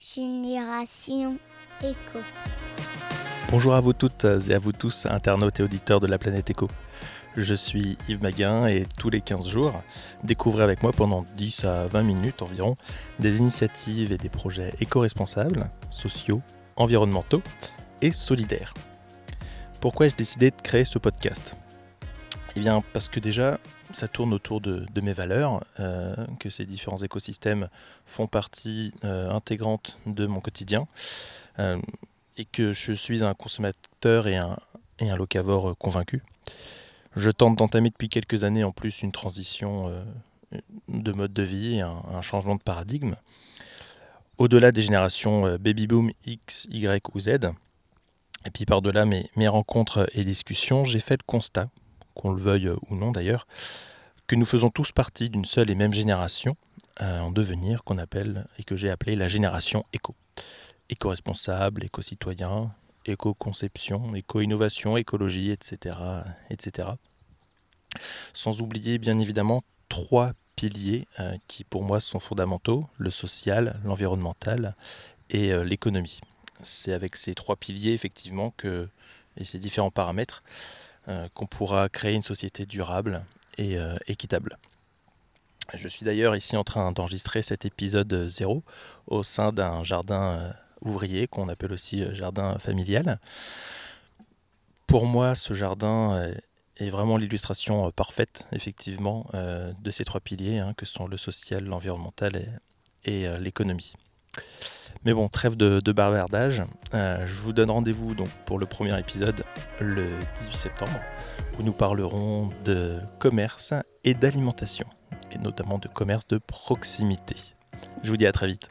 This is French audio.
Génération Éco. Bonjour à vous toutes et à vous tous, internautes et auditeurs de la planète Éco. Je suis Yves Maguin et tous les 15 jours, découvrez avec moi pendant 10 à 20 minutes environ des initiatives et des projets éco-responsables, sociaux, environnementaux et solidaires. Pourquoi ai-je décidé de créer ce podcast? Eh bien parce que déjà, ça tourne autour de, mes valeurs, euh, que ces différents écosystèmes font partie euh, intégrante de mon quotidien, euh, et que je suis un consommateur et un, et un locavore convaincu. Je tente d'entamer depuis quelques années en plus une transition de mode de vie, un, un changement de paradigme. Au-delà des générations baby boom X, Y ou Z, et puis par-delà mes, mes rencontres et discussions, j'ai fait le constat qu'on le veuille ou non d'ailleurs, que nous faisons tous partie d'une seule et même génération euh, en devenir qu'on appelle et que j'ai appelé la génération éco. Éco-responsable, éco-citoyen, éco-conception, éco-innovation, écologie, etc., etc. Sans oublier bien évidemment trois piliers euh, qui pour moi sont fondamentaux, le social, l'environnemental et euh, l'économie. C'est avec ces trois piliers effectivement que, et ces différents paramètres euh, qu'on pourra créer une société durable et euh, équitable. Je suis d'ailleurs ici en train d'enregistrer cet épisode 0 au sein d'un jardin euh, ouvrier qu'on appelle aussi jardin familial. Pour moi, ce jardin est vraiment l'illustration parfaite, effectivement, de ces trois piliers, hein, que sont le social, l'environnemental et l'économie. Mais bon, trêve de, bavardage. Euh, je vous donne rendez-vous donc pour le premier épisode le 18 septembre, où nous parlerons de commerce et d'alimentation, et notamment de commerce de proximité. Je vous dis à très vite.